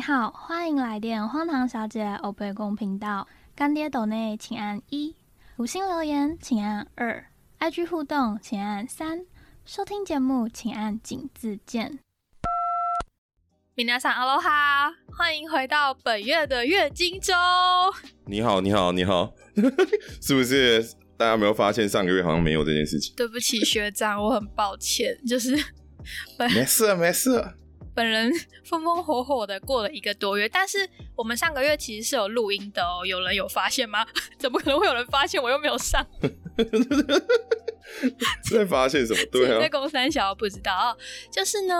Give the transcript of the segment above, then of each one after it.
您好，欢迎来电荒唐小姐欧贝公频道。干爹抖内请按一，五星留言请按二，IG 互动请按三，收听节目请按井字键。米娜桑阿罗哈，欢迎回到本月的月经周。你好，你好，你好，是不是大家有没有发现上个月好像没有这件事情？对不起学长，我很抱歉，就是 本没事，没事。本人 风风火火的过了一个多月，但是我们上个月其实是有录音的哦。有人有发现吗？怎么可能会有人发现我又没有上？在发现什么？对啊，在公三小不知道，就是呢，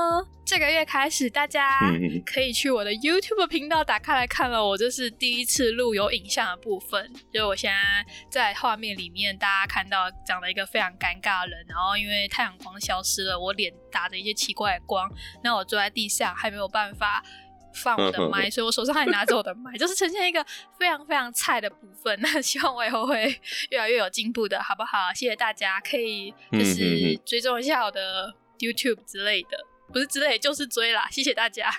这个月开始，大家可以去我的 YouTube 频道打开来看了。我这是第一次录有影像的部分，就我现在在画面里面，大家看到长了一个非常尴尬的人，然后因为太阳光消失了，我脸打着一些奇怪的光，那我坐在地上还没有办法。放我的麦，所以我手上还拿着我的麦，就是呈现一个非常非常菜的部分。那希望我以后会越来越有进步的，好不好？谢谢大家，可以就是追踪一下我的 YouTube 之类的，不是之类，就是追啦。谢谢大家。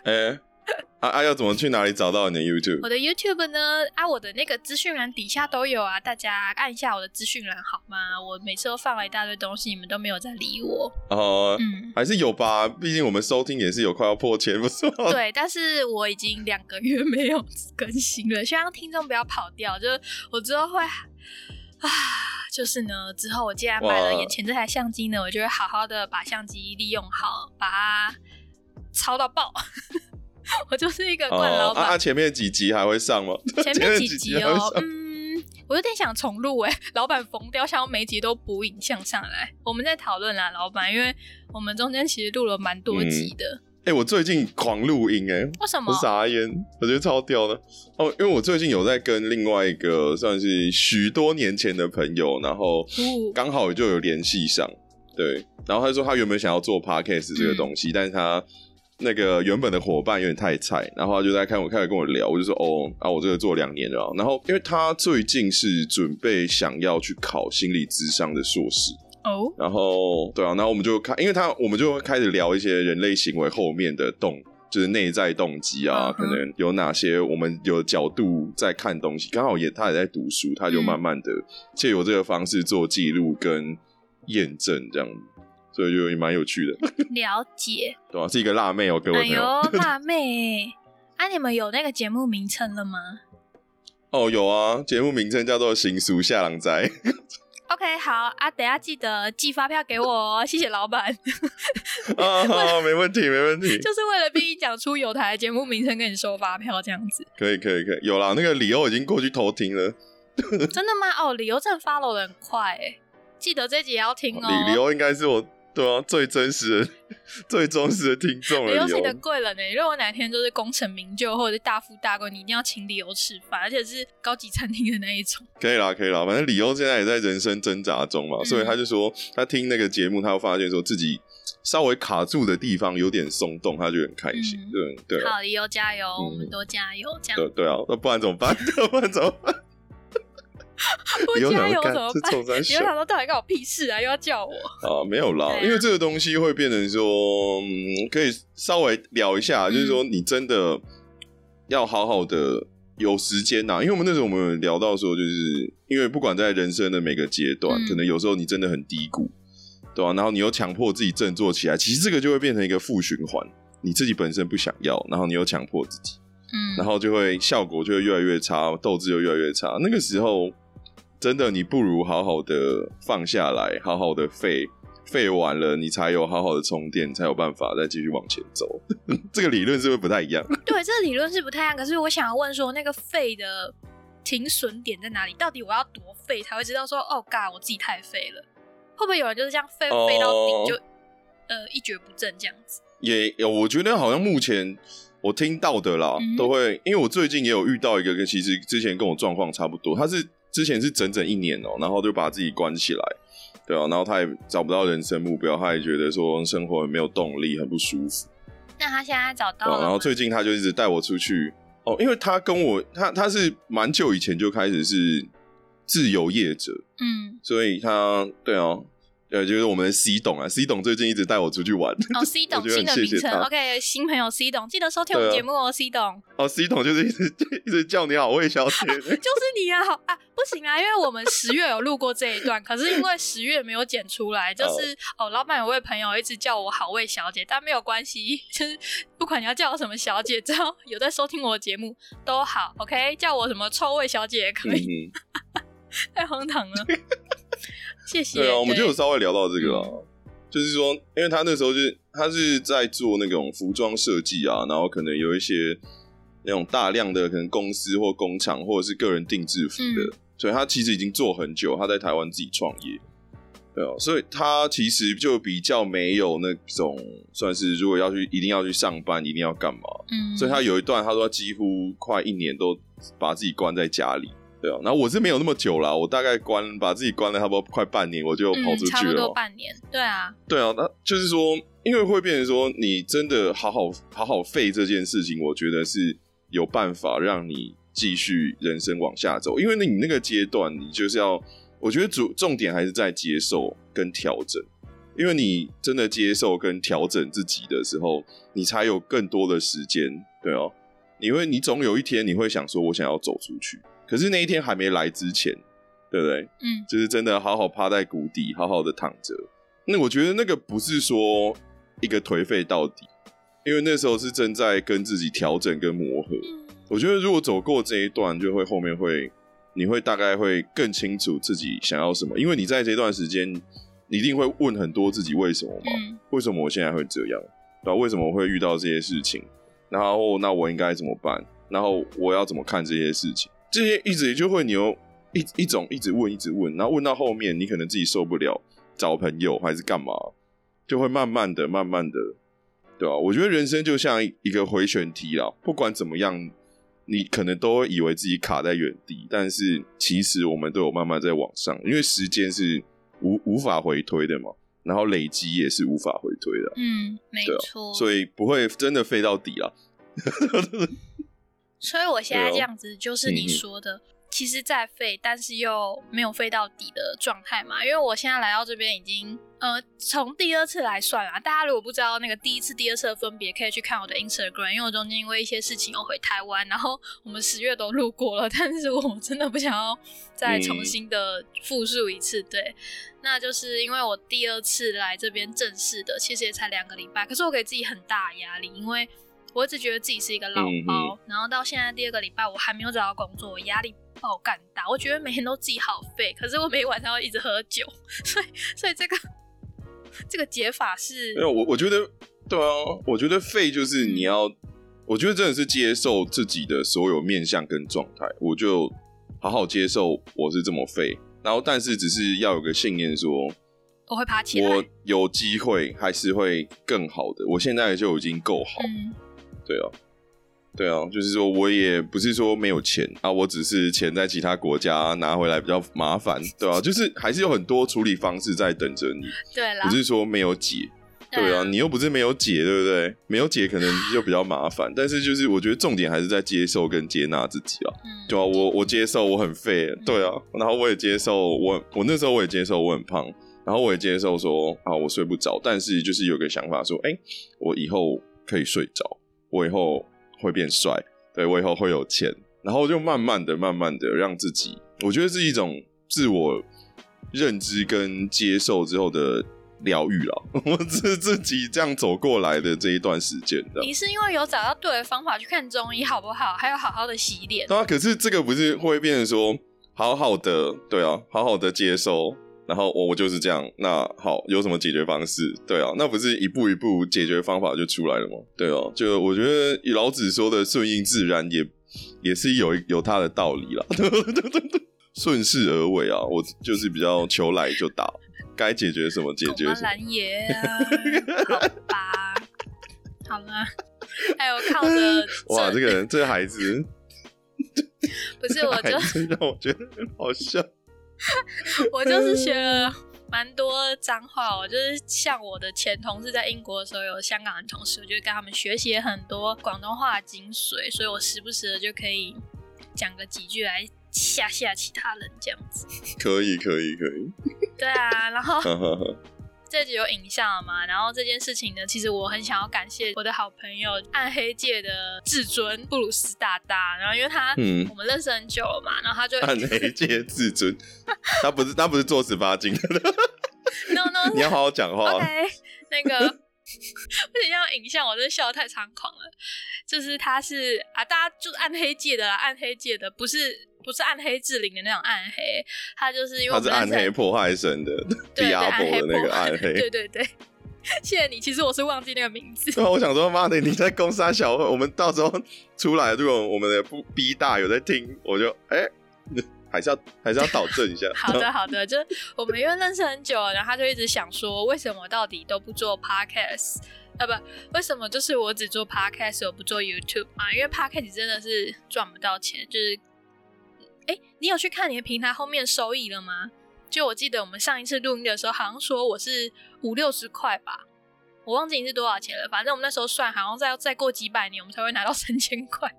啊啊！要怎么去哪里找到你的 YouTube？我的 YouTube 呢？啊，我的那个资讯栏底下都有啊，大家按一下我的资讯栏好吗？我每次都放了一大堆东西，你们都没有在理我。哦，嗯，还是有吧，毕竟我们收听也是有快要破千，不是吗？对，但是我已经两个月没有更新了，希望听众不要跑掉。就是我之后会啊，就是呢，之后我既然买了眼前这台相机呢，我就会好好的把相机利用好，把它抄到爆。我就是一个惯老板。啊，前面几集还会上吗？前面几集哦，嗯，我有点想重录哎。老板疯掉，想要每集都补影像上来。我们在讨论啦，老板，因为我们中间其实录了蛮多集的。哎，我最近狂录音哎，为什么？傻眼，我觉得超屌的哦。因为我最近有在跟另外一个算是许多年前的朋友，然后刚好就有联系上。对，然后他说他原本想要做 podcast 这个东西，但是他。那个原本的伙伴有点太菜，然后他就在看我，开始跟我聊，我就说哦，啊，我这个做两年了，然后因为他最近是准备想要去考心理智商的硕士。哦，然后对啊，然后我们就看，因为他我们就开始聊一些人类行为后面的动，就是内在动机啊，可能有哪些我们有角度在看东西，刚好也他也在读书，他就慢慢的借由这个方式做记录跟验证这样。所以就也蛮有趣的，了解，对吧？是一个辣妹哦，各位朋友。哎呦，辣妹！啊，你们有那个节目名称了吗？哦，有啊，节目名称叫做《行俗下郎斋》。OK，好啊，等下记得寄发票给我哦，谢谢老板。啊，好，没问题，没问题。就是为了逼你讲出有台节目名称，跟你收发票这样子。可以，可以，可以。有啦，那个理由已经过去偷听了。真的吗？哦，理由真的 follow 的很快哎，记得这集要听哦。理由应该是我。对啊，最真实、最忠实的听众了。理由是你的贵人呢。如果哪天就是功成名就或者是大富大贵，你一定要请理由吃饭，而且是高级餐厅的那一种。可以啦，可以啦，反正理由现在也在人生挣扎中嘛，所以他就说他听那个节目，他会发现说自己稍微卡住的地方有点松动，他就很开心。对对，好，理由加油，我们都加油，这样。对对啊，那不然怎么办？不然怎么办？不加油怎么办？你又 想说到底干我屁事啊？又要叫我啊？没有啦，因为这个东西会变成说，可以稍微聊一下，就是说你真的要好好的有时间呐。因为我们那时候我们聊到说，就是因为不管在人生的每个阶段，可能有时候你真的很低谷，对吧？然后你又强迫自己振作起来，其实这个就会变成一个负循环。你自己本身不想要，然后你又强迫自己，嗯，然后就会效果就会越来越差，斗志又越来越差。那个时候。真的，你不如好好的放下来，好好的废废完了，你才有好好的充电，才有办法再继续往前走。这个理论是不是不太一样？对，这个理论是不太一样。可是我想要问说，那个废的停损点在哪里？到底我要多废才会知道说，哦，God，我自己太废了？会不会有人就是这样废废到底就呃一蹶不振这样子？也有，我觉得好像目前我听到的啦，都会，因为我最近也有遇到一个，跟其实之前跟我状况差不多，他是。之前是整整一年哦，然后就把自己关起来，对啊，然后他也找不到人生目标，他也觉得说生活很没有动力，很不舒服。那他现在找到了，然后最近他就一直带我出去哦，因为他跟我他他是蛮久以前就开始是自由业者，嗯，所以他对啊，对，就是我们的 C 董啊，C 董最近一直带我出去玩。哦，C 董新的名称，OK，新朋友 C 董，记得收听我们节目哦，C 董。哦，C 董就是一直 一直叫你好，魏小姐。就是你啊，好啊，不行啊，因为我们十月有录过这一段，可是因为十月没有剪出来，就是哦，老板有位朋友一直叫我好魏小姐，但没有关系，就是不管你要叫我什么小姐，只要有在收听我的节目都好，OK，叫我什么臭味小姐也可以。太荒唐了。谢谢。对啊，我们就有稍微聊到这个啊，就是说，因为他那时候就是他是在做那种服装设计啊，然后可能有一些那种大量的可能公司或工厂或者是个人定制服的，所以他其实已经做很久，他在台湾自己创业，对啊，所以他其实就比较没有那种算是如果要去一定要去上班，一定要干嘛，嗯，所以他有一段他说几乎快一年都把自己关在家里。对啊，然后我是没有那么久了，我大概关把自己关了差不多快半年，我就跑出去了。差不多半年，对啊。对啊，那就是说，因为会变成说，你真的好好好好废这件事情，我觉得是有办法让你继续人生往下走。因为你那个阶段，你就是要，我觉得主重点还是在接受跟调整。因为你真的接受跟调整自己的时候，你才有更多的时间。对哦，你会你总有一天你会想说，我想要走出去。可是那一天还没来之前，对不对？嗯，就是真的好好趴在谷底，好好的躺着。那我觉得那个不是说一个颓废到底，因为那时候是正在跟自己调整跟磨合。我觉得如果走过这一段，就会后面会，你会大概会更清楚自己想要什么。因为你在这段时间，你一定会问很多自己为什么嘛？为什么我现在会这样？然后为什么会遇到这些事情？然后那我应该怎么办？然后我要怎么看这些事情？这些一直就会你又一一种一直问一直问，然后问到后面你可能自己受不了，找朋友还是干嘛，就会慢慢的、慢慢的，对吧？我觉得人生就像一个回旋梯啦，不管怎么样，你可能都会以为自己卡在原地，但是其实我们都有慢慢在往上，因为时间是无无法回推的嘛，然后累积也是无法回推的，嗯，没错，所以不会真的飞到底啊。所以我现在这样子就是你说的，其实在废，但是又没有废到底的状态嘛。因为我现在来到这边已经，呃，从第二次来算啦。大家如果不知道那个第一次、第二次的分别，可以去看我的 Instagram。因为我中间因为一些事情又回台湾，然后我们十月都路过了，但是我真的不想要再重新的复述一次。对，那就是因为我第二次来这边正式的，其实也才两个礼拜，可是我给自己很大压力，因为。我一直觉得自己是一个老包，然后到现在第二个礼拜我还没有找到工作，我压力爆干大。我觉得每天都自己好废，可是我每天晚上要一直喝酒，所以所以这个这个解法是没有我我觉得对啊，我觉得废就是你要，我觉得真的是接受自己的所有面相跟状态，我就好好接受我是这么废，然后但是只是要有个信念说我会爬起来，我有机会还是会更好的，我现在就已经够好。对啊，对啊，就是说我也不是说没有钱啊，我只是钱在其他国家拿回来比较麻烦，对啊，就是还是有很多处理方式在等着你，对不是说没有解，对啊，你又不是没有解，对不对？没有解可能就比较麻烦，但是就是我觉得重点还是在接受跟接纳自己啊，嗯对啊，我我接受我很废，对啊，然后我也接受我我那时候我也接受我很胖，然后我也接受说啊我睡不着，但是就是有个想法说，哎，我以后可以睡着。我以后会变帅，对我以后会有钱，然后就慢慢的、慢慢的让自己，我觉得是一种自我认知跟接受之后的疗愈了。我自自己这样走过来的这一段时间，你是因为有找到对的方法去看中医，好不好？还有好好的洗脸。对啊，可是这个不是会变成说好好的，对啊，好好的接受。然后我我就是这样，那好，有什么解决方式？对啊，那不是一步一步解决方法就出来了吗？对哦，就我觉得老子说的顺应自然也也是有有他的道理啦。顺势而为啊，我就是比较求来就打，该解决什么解决什么。蓝爷，好吧，好了，还有靠着哇，这个人这个孩子，不是我就让我觉得很好笑。我就是学了蛮多脏话，我就是像我的前同事在英国的时候有香港的同事，我就跟他们学习很多广东话精髓，所以我时不时的就可以讲个几句来吓吓其他人这样子。可以可以可以，对啊，然后 这集有影像了嘛？然后这件事情呢，其实我很想要感谢我的好朋友暗黑界的至尊布鲁斯大大。然后因为他，嗯，我们认识很久了嘛，然后他就暗黑界至尊，他不是他不是做十八禁的。No No，你要好好讲话。OK，那个。为什么要影像？我真的笑得太猖狂了。就是他是啊，大家就是暗黑界的啦，暗黑界的不是不是暗黑志灵的那种暗黑，他就是因为他是暗黑破坏神的迪阿波的那个暗黑。对 对对，谢谢你。其实我是忘记那个名字。对啊，我想说，妈的，你在攻杀小会，我们到时候出来，如果我们的不逼大有在听，我就哎。还是要还是要导正一下。好的好的，就是我们因为认识很久，然后他就一直想说，为什么到底都不做 podcast 啊？不，为什么就是我只做 podcast，我不做 YouTube 啊？因为 podcast 真的是赚不到钱。就是，哎，你有去看你的平台后面收益了吗？就我记得我们上一次录音的时候，好像说我是五六十块吧，我忘记你是多少钱了。反正我们那时候算，好像再要再过几百年，我们才会拿到三千块。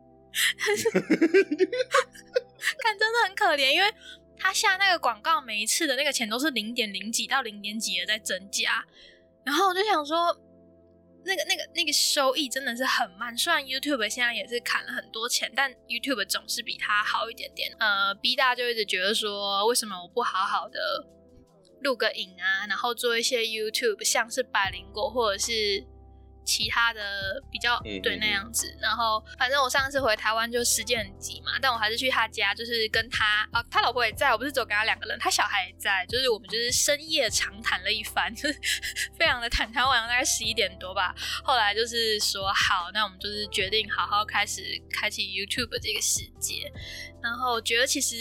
看，真的很可怜，因为他下那个广告，每一次的那个钱都是零点零几到零点几的在增加，然后我就想说，那个、那个、那个收益真的是很慢。虽然 YouTube 现在也是砍了很多钱，但 YouTube 总是比它好一点点。呃，B 大就一直觉得说，为什么我不好好的录个影啊，然后做一些 YouTube，像是百灵果或者是。其他的比较对那样子，然后反正我上次回台湾就时间很急嘛，但我还是去他家，就是跟他啊，他老婆也在，我不是只跟他两个人，他小孩也在，就是我们就是深夜长谈了一番，就 是非常的坦谈。晚上大概十一点多吧，后来就是说好，那我们就是决定好好开始开启 YouTube 这个世界。然后觉得其实，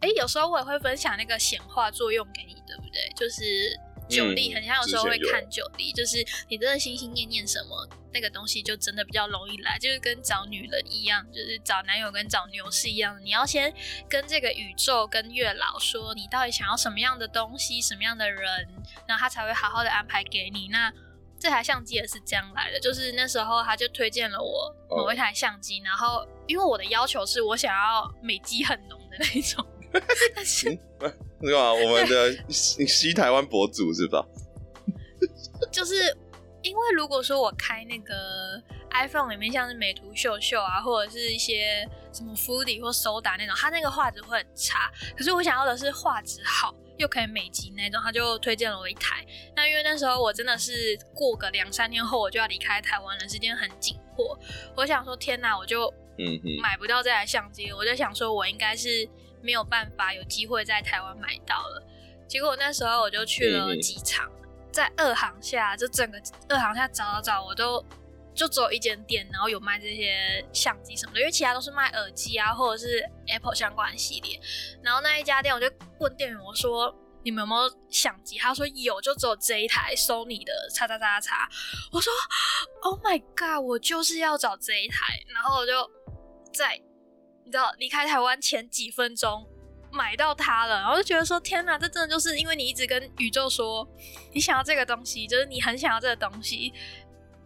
哎，有时候我也会分享那个显化作用给你，对不对？就是。酒力很像，有时候会看酒力，就是你真的心心念念什么，那个东西就真的比较容易来，就是跟找女人一样，就是找男友跟找牛是一样的。你要先跟这个宇宙跟月老说，你到底想要什么样的东西，什么样的人，然后他才会好好的安排给你。那这台相机也是这样来的，就是那时候他就推荐了我某一台相机，然后因为我的要求是我想要美肌很浓的那种。是，是吧？我们的西台湾博主是吧？就是因为如果说我开那个 iPhone 里面，像是美图秀秀啊，或者是一些什么 f o o d i 或手打那种，它那个画质会很差。可是我想要的是画质好又可以美肌那种，他就推荐了我一台。那因为那时候我真的是过个两三天后我就要离开台湾了，时间很紧迫。我想说，天哪，我就嗯买不到这台相机，我就想说我应该是。没有办法有机会在台湾买到了，结果那时候我就去了机场，在二航下，就整个二航下找找找，我都就只有一间店，然后有卖这些相机什么的，因为其他都是卖耳机啊，或者是 Apple 相关系列。然后那一家店，我就问店员我说：“你们有没有相机？”他说：“有，就只有这一台 Sony 的叉叉叉叉。”我说：“Oh my god，我就是要找这一台。”然后我就在。你知道离开台湾前几分钟买到它了，然后就觉得说天哪，这真的就是因为你一直跟宇宙说你想要这个东西，就是你很想要这个东西，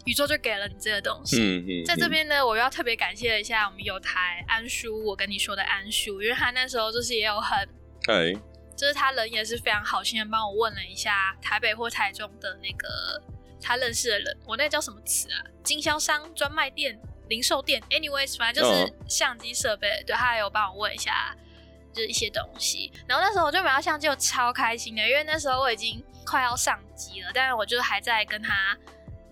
宇宙就给了你这个东西。嗯嗯。在这边呢，我要特别感谢一下我们有台安叔，我跟你说的安叔，因为他那时候就是也有很，哎，就是他人也是非常好心的帮我问了一下台北或台中的那个他认识的人，我那叫什么词啊？经销商专卖店。零售店，anyways，反正就是相机设备，对他有帮我问一下，就是一些东西。然后那时候我就买到相机，我超开心的，因为那时候我已经快要上机了，但是我就还在跟他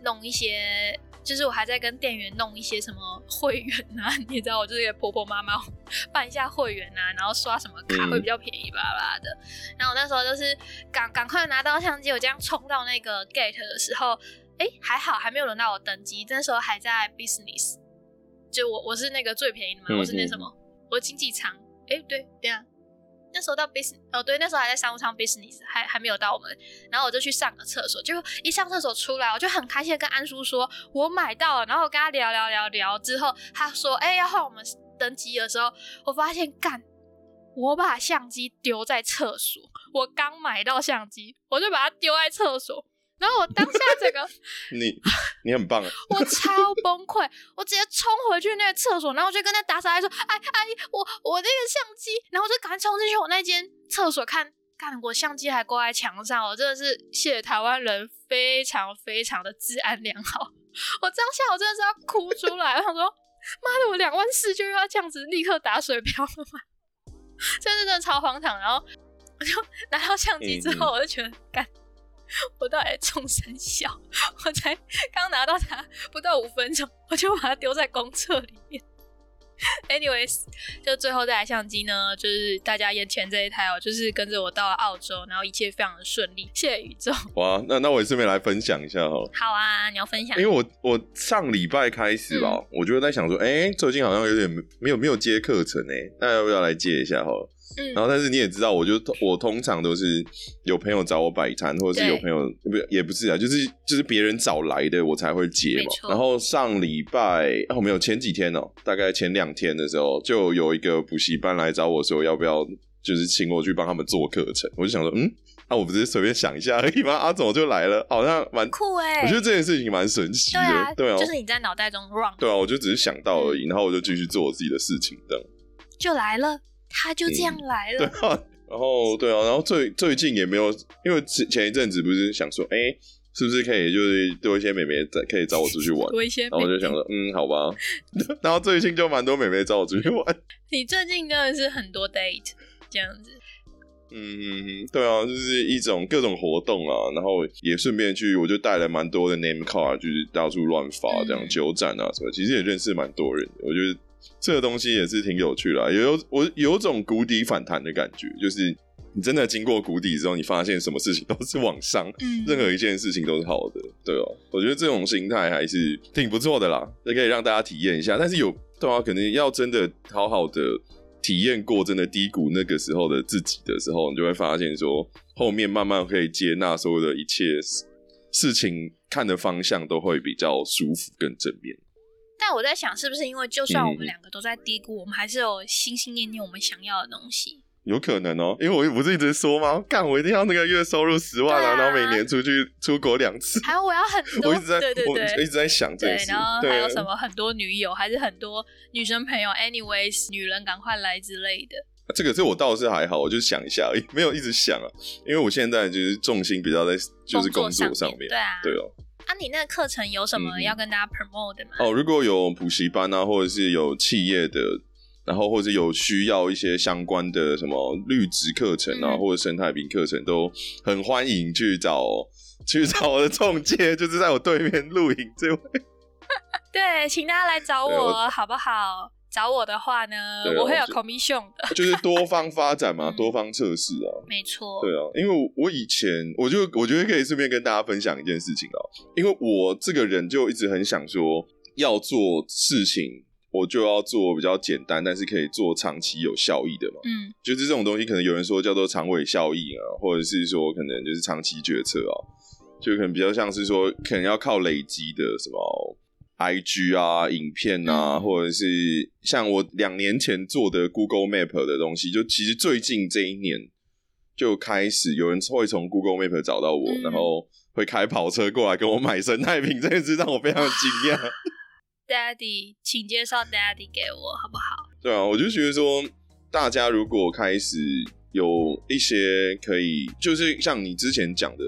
弄一些，就是我还在跟店员弄一些什么会员啊，你知道，我就是婆婆妈妈 办一下会员啊，然后刷什么卡会比较便宜巴拉的。然后我那时候就是赶赶快拿到相机，我这样冲到那个 gate 的时候，哎，还好还没有轮到我登机，那时候还在 business。就我我是那个最便宜的嘛，我是那什么，我经济舱，哎对，对啊，那时候到 business，哦对，那时候还在商务舱 business，还还没有到我们，然后我就去上个厕所，结果一上厕所出来，我就很开心的跟安叔说，我买到了，然后我跟他聊聊聊聊之后，他说，哎要换我们登机的时候，我发现干，我把相机丢在厕所，我刚买到相机，我就把它丢在厕所。然后我当下整个 你你很棒啊！我超崩溃，我直接冲回去那个厕所，然后我就跟那打扫阿姨说：“哎阿姨，我我那个相机。”然后我就赶快冲进去我那间厕所看看，我相机还挂在墙上，我真的是谢台湾人非常非常的治安良好。我当下我真的是要哭出来，我想说，妈的，我两万四就要这样子立刻打水漂了吗？真的真的超荒唐。然后我就拿到相机之后，我就觉得干，我到底中三小？我才刚拿到它不到五分钟，我就把它丢在公厕里面。Anyways，就最后这台相机呢，就是大家眼前这一台哦，就是跟着我到了澳洲，然后一切非常的顺利，谢谢宇宙。哇，那那我也顺便来分享一下哈。好啊，你要分享？因为我我上礼拜开始吧，我就在想说，哎，最近好像有点没有没有接课程哎，那要不要来接一下哈？然后，但是你也知道，我就我通常都是有朋友找我摆摊，或者是有朋友不也不是啊，就是就是别人找来的我才会接嘛。然后上礼拜哦没有前几天哦，大概前两天的时候，就有一个补习班来找我说要不要就是请我去帮他们做课程。我就想说，嗯，那我不是随便想一下而已吗？阿总就来了，好像蛮酷哎。我觉得这件事情蛮神奇的，对啊，就是你在脑袋中 run，对啊，我就只是想到而已，然后我就继续做我自己的事情，这样就来了。他就这样来了，对啊，然后对啊，然后最最近也没有，因为前前一阵子不是想说，哎，是不是可以就是多一些美眉在可以找我出去玩，多一些，然后我就想说，嗯，好吧，然后最近就蛮多美眉找我出去玩。你最近真的是很多 date 这样子，嗯，对啊，就是一种各种活动啊，然后也顺便去，我就带了蛮多的 name card，就是到处乱发这样酒展啊什么，其实也认识蛮多人，我觉得。这个东西也是挺有趣的，有我有种谷底反弹的感觉，就是你真的经过谷底之后，你发现什么事情都是往上，任何一件事情都是好的，对哦，我觉得这种心态还是挺不错的啦，也可以让大家体验一下。但是有对啊，可能要真的好好的体验过真的低谷那个时候的自己的时候，你就会发现说，后面慢慢可以接纳所有的一切事情，看的方向都会比较舒服更正面。但我在想，是不是因为就算我们两个都在低谷，我们还是有心心念念我们想要的东西？有可能哦，因为我不是一直说吗？干，我一定要那个月收入十万啊，然后每年出去出国两次，还有我要很多，我一直在，对对对，一直在想这些，然后还有什么很多女友，还是很多女生朋友？Anyways，女人赶快来之类的。这个这我倒是还好，我就想一下，没有一直想啊，因为我现在就是重心比较在就是工作上面，对啊，对哦。啊，你那个课程有什么要跟大家 promote 的吗？哦，如果有补习班啊，或者是有企业的，然后或者有需要一些相关的什么绿植课程啊，或者生态瓶课程，都很欢迎去找去找我的中介，就是在我对面露营这位。对，请大家来找我好不好？找我的话呢，我会有 commission 的，就是多方发展嘛，多方测试啊，没错，对啊，因为我以前我就我觉得可以顺便跟大家分享一件事情啊，因为我这个人就一直很想说，要做事情我就要做比较简单，但是可以做长期有效益的嘛，嗯，就是这种东西，可能有人说叫做长尾效益啊，或者是说可能就是长期决策啊，就可能比较像是说可能要靠累积的什么。I G 啊，影片啊，或者是像我两年前做的 Google Map 的东西，就其实最近这一年就开始有人会从 Google Map 找到我，然后会开跑车过来跟我买生态瓶，这件事让我非常惊讶。Daddy，请介绍 Daddy 给我好不好？对啊，我就觉得说，大家如果开始有一些可以，就是像你之前讲的。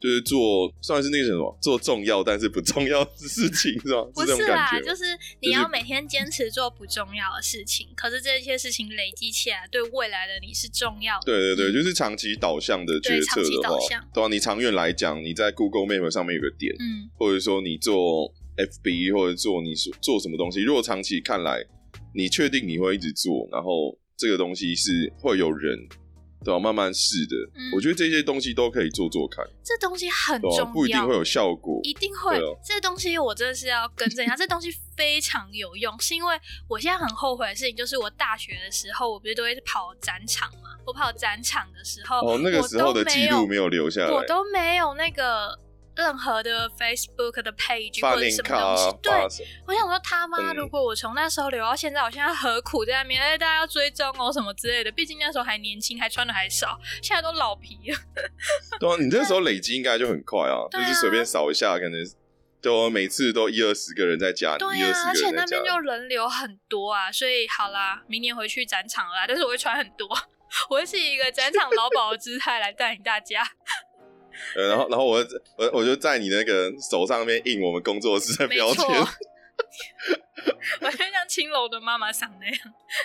就是做算是那个什么做重要但是不重要的事情是吧？不是啦，就是你要每天坚持做不重要的事情，可是这些事情累积起来对未来的你是重要的。对对对，就是长期导向的决策的话，对吧？你长远来讲，你在 Google Map 上面有个点，嗯，或者说你做 FB 或者做你做做什么东西，如果长期看来，你确定你会一直做，然后这个东西是会有人。对啊，慢慢试的，我觉得这些东西都可以做做看。这东西很重要，不一定会有效果，一定会。这东西我真的是要更正一下，这东西非常有用，是因为我现在很后悔的事情，就是我大学的时候，我不是都会跑展场嘛？我跑展场的时候，哦，那个时候的记录没有留下来，我都没有那个。任何的 Facebook 的 page 或者什么东西，对，我想说他妈，如果我从那时候留到现在，我现在何苦在那边？哎，大家要追踪哦，什么之类的。毕竟那时候还年轻，还穿的还少，现在都老皮了。对啊，你那时候累积应该就很快啊，就是随便扫一下，可能就每次都一二十个人在加，对啊，而且那边就人流很多啊，所以好啦，明年回去展场啦，但是我会穿很多。我会是一个展场劳保的姿态来带领大家。呃，然后，然后我我我就在你那个手上面印我们工作室的标签。我就像青楼的妈妈桑那样，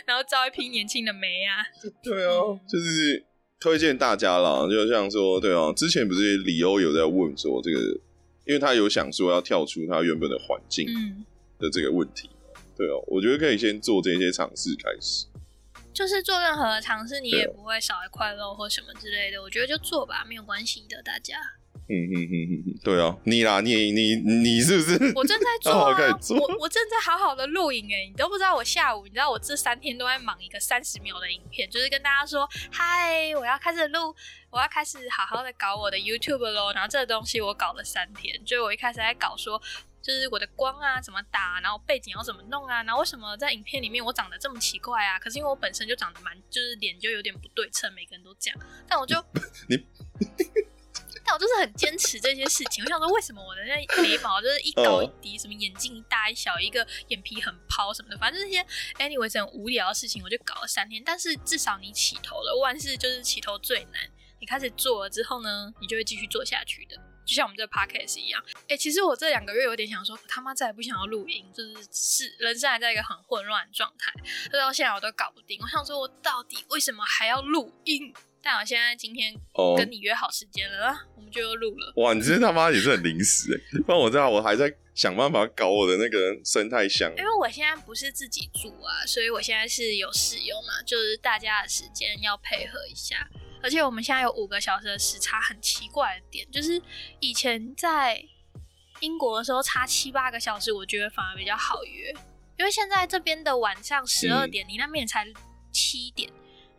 然后招一批年轻的梅啊。对啊，就是推荐大家啦，就像说，对啊，之前不是李欧有在问说这个，因为他有想说要跳出他原本的环境的这个问题。对哦，我觉得可以先做这些尝试开始。就是做任何的尝试，你也不会少一块肉或什么之类的。我觉得就做吧，没有关系的，大家。嗯嗯嗯嗯嗯，对啊，你啦，你你你是不是？我正在 做啊，我我正在好好的录影哎，你都不知道我下午，你知道我这三天都在忙一个三十秒的影片，就是跟大家说，嗨，我要开始录，我要开始好好的搞我的 YouTube 喽。然后这个东西我搞了三天，就我一开始在搞说。就是我的光啊怎么打，然后背景要怎么弄啊，然后为什么在影片里面我长得这么奇怪啊？可是因为我本身就长得蛮，就是脸就有点不对称，每个人都这样。但我就你，但我就是很坚持这些事情。我想说，为什么我的那眉毛就是一高一低，什么眼睛一大一小，一个眼皮很抛什么的，反正这些 anyway 很无聊的事情，我就搞了三天。但是至少你起头了，万事就是起头最难。你开始做了之后呢，你就会继续做下去的。就像我们这 podcast 一样，哎，其实我这两个月有点想说，他妈再也不想要录音，就是是人生还在一个很混乱的状态，到现在我都搞不定。我想说，我到底为什么还要录音？但我现在今天跟你约好时间了，我们就又录了。哇，你这他妈也是很临时哎！不然我知道我还在想办法搞我的那个生态箱。因为我现在不是自己住啊，所以我现在是有室友嘛，就是大家的时间要配合一下。而且我们现在有五个小时的时差，很奇怪的点就是以前在英国的时候差七八个小时，我觉得反而比较好约。因为现在这边的晚上十二点，你那边才七点，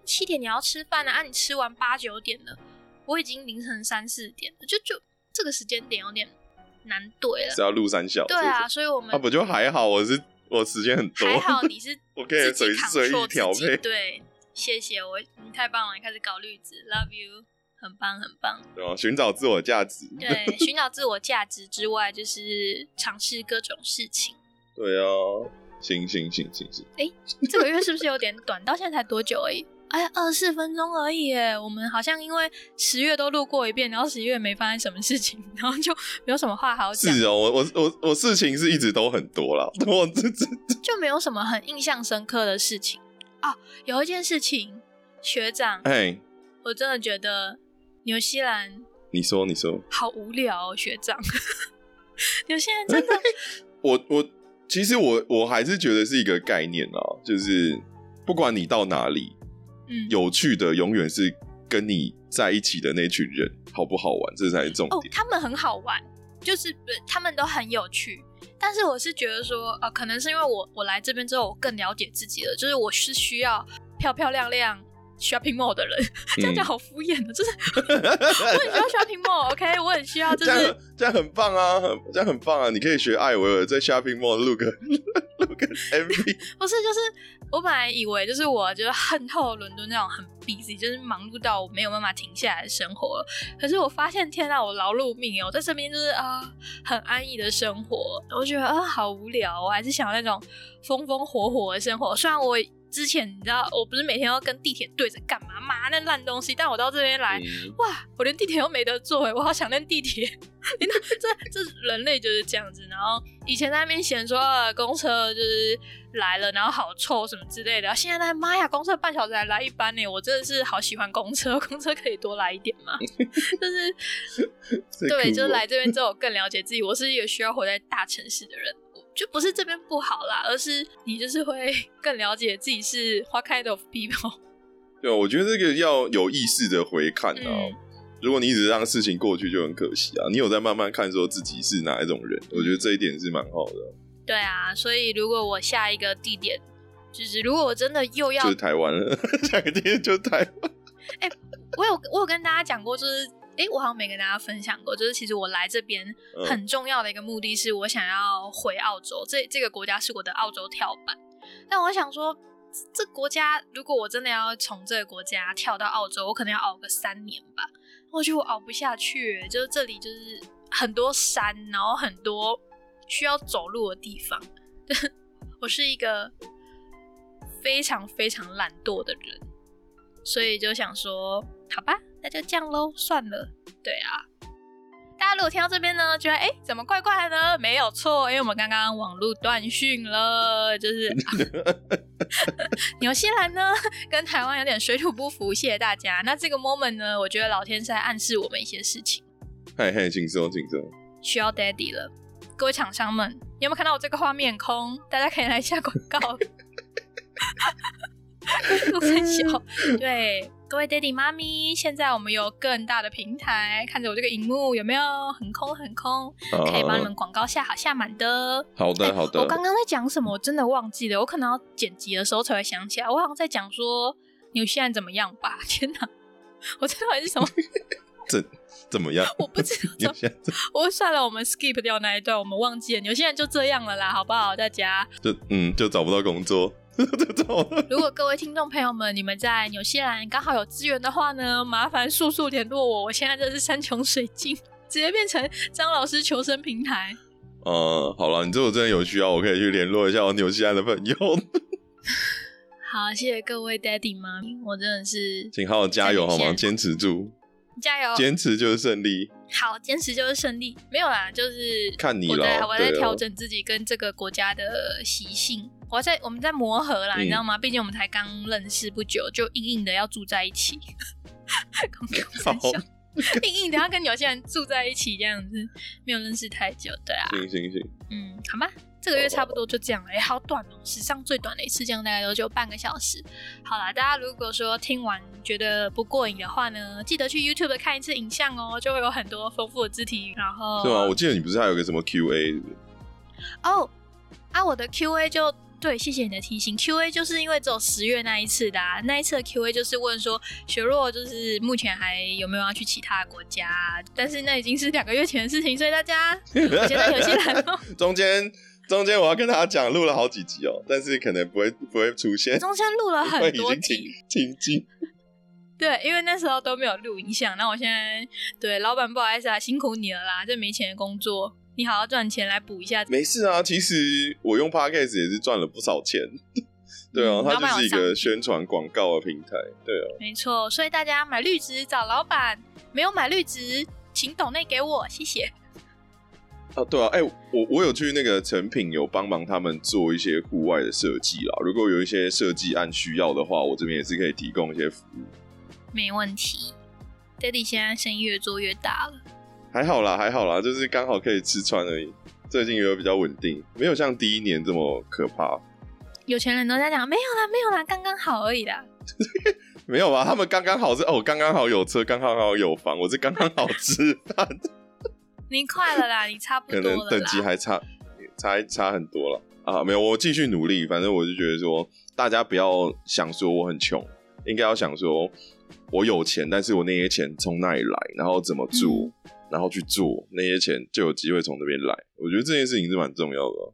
七点你要吃饭了啊！你吃完八九点了，我已经凌晨三四点了，就就这个时间点有点难对了。是要录三小时？对啊，所以我们啊不就还好，我是我时间很多，还好你是 我可以随随意调配，对。谢谢我，你太棒了！你开始搞绿子，Love you，很棒很棒。对啊，寻找自我价值。对，寻找自我价值之外，就是尝试各种事情。对啊，行行行行行。哎，这个月是不是有点短？到现在才多久而已？哎，二十四分钟而已耶。我们好像因为十月都录过一遍，然后十一月没发生什么事情，然后就没有什么话好讲。是哦，我我我我事情是一直都很多了，我这这就没有什么很印象深刻的事情。哦，有一件事情，学长，哎，我真的觉得纽西兰，你说，你说，好无聊，哦，学长，纽西兰真的，我我其实我我还是觉得是一个概念啊，就是不管你到哪里，嗯，有趣的永远是跟你在一起的那群人，好不好玩，这才是重点。哦，他们很好玩，就是他们都很有趣。但是我是觉得说，呃，可能是因为我我来这边之后，我更了解自己了。就是我是需要漂漂亮亮 shopping mall 的人，这样讲好敷衍的，就是 我很需要 shopping mall，OK，我很需要，就是这样很棒啊，这样很棒啊，你可以学艾维尔在 shopping mall look MV，不是就是。我本来以为就是我就是恨透伦敦那种很 busy，就是忙碌到我没有办法停下来的生活。可是我发现，天呐，我劳碌命哦，我在这边就是啊，很安逸的生活。我觉得啊，好无聊，我还是想要那种风风火火的生活。虽然我。之前你知道我不是每天要跟地铁对着干嘛嘛？那烂东西！但我到这边来，哇，我连地铁都没得坐哎，我好想念地铁。你看，这这人类就是这样子。然后以前在那边嫌说公车就是来了，然后好臭什么之类的。现在在妈呀，公车半小时才来一班呢！我真的是好喜欢公车，公车可以多来一点嘛？就是对，就是来这边之后更了解自己。我是一个需要活在大城市的人。就不是这边不好啦，而是你就是会 更了解自己是 what kind of people。对，我觉得这个要有意识的回看啊。如果你一直让事情过去，就很可惜啊。你有在慢慢看说自己是哪一种人，我觉得这一点是蛮好的。对啊，所以如果我下一个地点，就是如果我真的又要，就是台湾了，下一个地点就台湾。哎，我有我有跟大家讲过，就是。哎，我好像没跟大家分享过，就是其实我来这边很重要的一个目的是我想要回澳洲，这这个国家是我的澳洲跳板。但我想说，这国家如果我真的要从这个国家跳到澳洲，我可能要熬个三年吧。我觉得我熬不下去，就是这里就是很多山，然后很多需要走路的地方。我是一个非常非常懒惰的人。所以就想说，好吧，那就这样喽，算了。对啊，大家如果听到这边呢，觉得哎，怎么怪怪的呢？没有错，因为我们刚刚网络断讯了，就是 纽西兰呢跟台湾有点水土不服，谢谢大家。那这个 moment 呢，我觉得老天是在暗示我们一些事情。嗨嗨，请说，请说。需要 daddy 了，各位厂商们，你有没有看到我这个画面空？大家可以来下广告。陆生小，对各位爹地妈咪，现在我们有更大的平台，看着我这个荧幕有没有很空很空，可以帮你们广告下好下满的。好的好的。我刚刚在讲什么？我真的忘记了，我可能要剪辑的时候才会想起来。我好像在讲说你现在怎么样吧？天哪，我这到底是什么？怎怎么样？我不知道。我算了，我们 skip 掉那一段，我们忘记了。你现在就这样了啦，好不好？大家就嗯，就找不到工作。如果各位听众朋友们，你们在纽西兰刚好有资源的话呢，麻烦速速联络我。我现在真是山穷水尽，直接变成张老师求生平台。嗯，好了，你如果真的有需要，我可以去联络一下我纽西兰的朋友。好，谢谢各位 daddy 妈咪，我真的是，请好好加油好吗？坚持住，加油，坚持就是胜利。好，坚持就是胜利。没有啦，就是看你了，我在调整自己跟这个国家的习性。我在我们在磨合啦，你知道吗？毕竟我们才刚认识不久，就硬硬的要住在一起。好，硬硬的要跟有些人住在一起这样子，没有认识太久，对啊。行行行，嗯，好吧，这个月差不多就这样了。哎，好短哦，史上最短的一次，这样大概都就半个小时。好啦，大家如果说听完觉得不过瘾的话呢，记得去 YouTube 看一次影像哦，就会有很多丰富的字体。然后是吗？我记得你不是还有个什么 QA？哦，啊，我的 QA 就。对，谢谢你的提醒。Q A 就是因为只有十月那一次的，那一次的 Q A 就是问说雪若就是目前还有没有要去其他国家，但是那已经是两个月前的事情，所以大家。中间中间我要跟他讲，录了好几集哦，但是可能不会不会出现。中间录了很多集，停机。对，因为那时候都没有录影像，那我现在对老板不好意思啊，辛苦你了啦，这没钱的工作。你好好赚钱来补一下，没事啊。其实我用 Podcast 也是赚了不少钱，对啊，它就是一个宣传广告的平台，对啊，没错。所以大家买绿植找老板，没有买绿植，请抖内给我，谢谢。啊，对啊，哎，我我有去那个成品有帮忙他们做一些户外的设计啦。如果有一些设计案需要的话，我这边也是可以提供一些服务。没问题，Daddy 现在生意越做越大了。还好啦，还好啦，就是刚好可以吃穿而已。最近也有比较稳定，没有像第一年这么可怕。有钱人都在讲，没有啦，没有啦，刚刚好而已啦。没有吧？他们刚刚好是哦，刚刚好有车，刚刚好有房，我是刚刚好吃饭。你快了啦，你差不多可能等级还差，差差很多了啊。没有，我继续努力。反正我就觉得说，大家不要想说我很穷，应该要想说我有钱，但是我那些钱从哪里来，然后怎么住。然后去做那些钱，就有机会从那边来。我觉得这件事情是蛮重要的。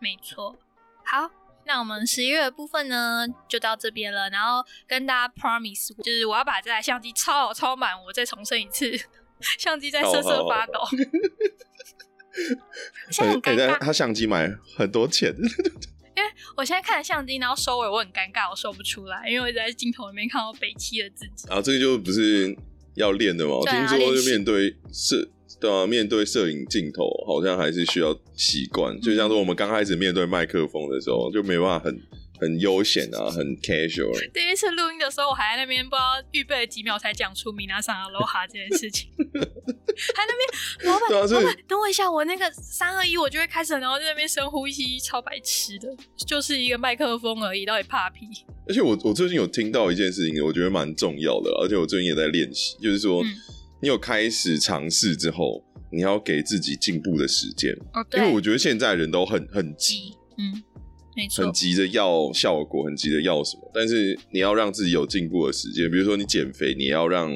没错。好，那我们十一月的部分呢，就到这边了。然后跟大家 promise，就是我要把这台相机超好超满，我再重申一次，相机在瑟瑟发抖。现在很尴尬，他相机买很多钱。因为我现在看着相机，然后收尾，我很尴尬，我收不出来，因为我一直在镜头里面看到北七的自己。啊，这个就不是。要练的嘛？我听说就面对摄，对啊，面对摄影镜头，好像还是需要习惯。就像说我们刚开始面对麦克风的时候，就没办法很很悠闲啊，很 casual。第一次录音的时候，我还在那边不知道预备了几秒才讲出米娜桑阿罗哈这件事情。还那边老板，老板，等我一下，我那个三二一，我就会开始，然后在那边深呼吸，超白痴的，就是一个麦克风而已，到底怕屁？而且我我最近有听到一件事情，我觉得蛮重要的，而且我最近也在练习，就是说，你有开始尝试之后，你要给自己进步的时间。哦，对。因为我觉得现在人都很很急，嗯，很急着要效果，很急着要什么。但是你要让自己有进步的时间，比如说你减肥，你要让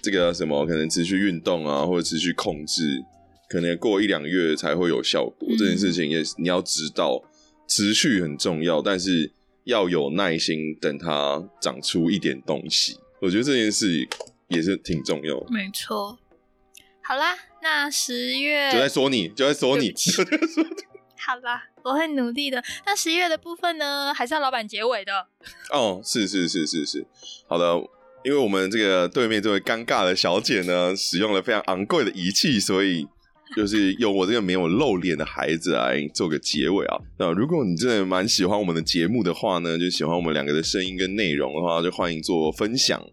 这个什么可能持续运动啊，或者持续控制，可能过一两个月才会有效果。这件事情也你要知道，持续很重要，但是。要有耐心，等它长出一点东西。我觉得这件事也是挺重要的。没错。好啦，那十月就在说你，就在说你。好啦，我会努力的。那十一月的部分呢，还是要老板结尾的。哦，是是是是是，好的。因为我们这个对面这位尴尬的小姐呢，使用了非常昂贵的仪器，所以就是用我这个没有露脸的孩子来做个结尾啊。那如果你真的蛮喜欢我们的节目的话呢，就喜欢我们两个的声音跟内容的话，就欢迎做分享。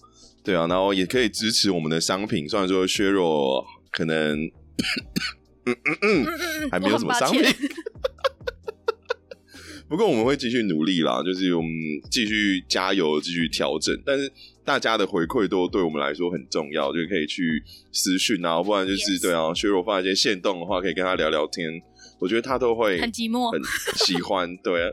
对啊，然后也可以支持我们的商品，虽然说削弱可能，嗯嗯嗯，还没有什么商品。不过我们会继续努力啦，就是我们继续加油，继续调整。但是大家的回馈都对我们来说很重要，就可以去私讯啊，不然就是对啊，削弱发一些线动的话，可以跟他聊聊天。我觉得他都会很寂寞，很喜欢。对啊，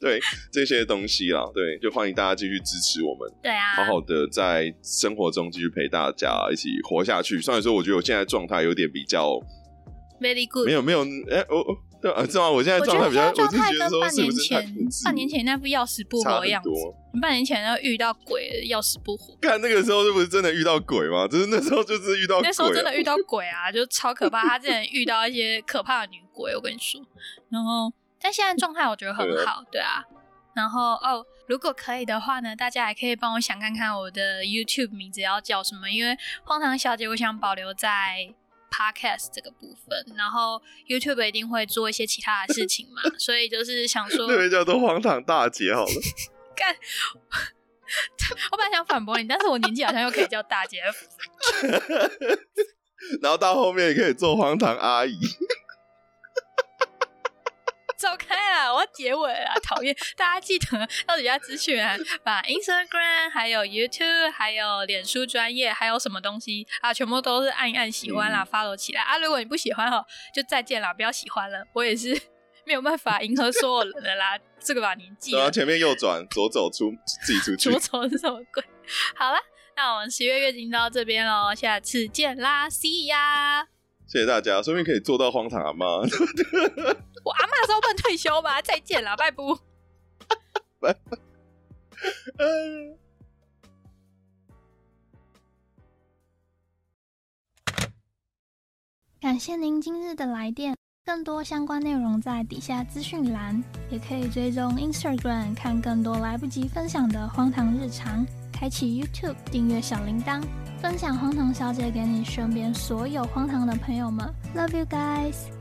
对这些东西啦，对，就欢迎大家继续支持我们。对啊，好好的在生活中继续陪大家一起活下去。虽然说我觉得我现在状态有点比较 very good，没有没有，哎我。对啊，知道我现在状态比较，状态跟半年前，半年前那副要死不活的样子。半年前要遇到鬼，要死不活。看那个时候是不是真的遇到鬼吗？就是那时候就是遇到，那时候真的遇到鬼啊，就超可怕。他之前遇到一些可怕的女鬼，我跟你说。然后，但现在状态我觉得很好，对啊。然后哦，如果可以的话呢，大家也可以帮我想看看我的 YouTube 名字要叫什么，因为荒唐小姐，我想保留在。Podcast 这个部分，然后 YouTube 一定会做一些其他的事情嘛，所以就是想说，那个叫做荒唐大姐好了。干，我本来想反驳你，但是我年纪好像又可以叫大姐。然后到后面也可以做荒唐阿姨。走开啊！我要结尾啊！讨厌，大家记得到底要资讯啊，把 Instagram、还有 YouTube、还有脸书专业，还有什么东西啊，全部都是按一按喜欢啦，follow 起来啊！如果你不喜欢哈，就再见啦，不要喜欢了。我也是没有办法迎合所有人的啦，这个把年纪。然后前面右转，左走出自己出去。左走是什么鬼？好了，那我们十月月经到这边喽，下次见啦，See ya！！谢谢大家，顺便可以做到荒唐阿妈。我阿妈说不能退休吧？再见了，拜不。拜拜。感谢您今日的来电，更多相关内容在底下资讯栏，也可以追踪 Instagram 看更多来不及分享的荒唐日常，开启 YouTube 订阅小铃铛。分享荒唐小姐给你身边所有荒唐的朋友们，Love you guys。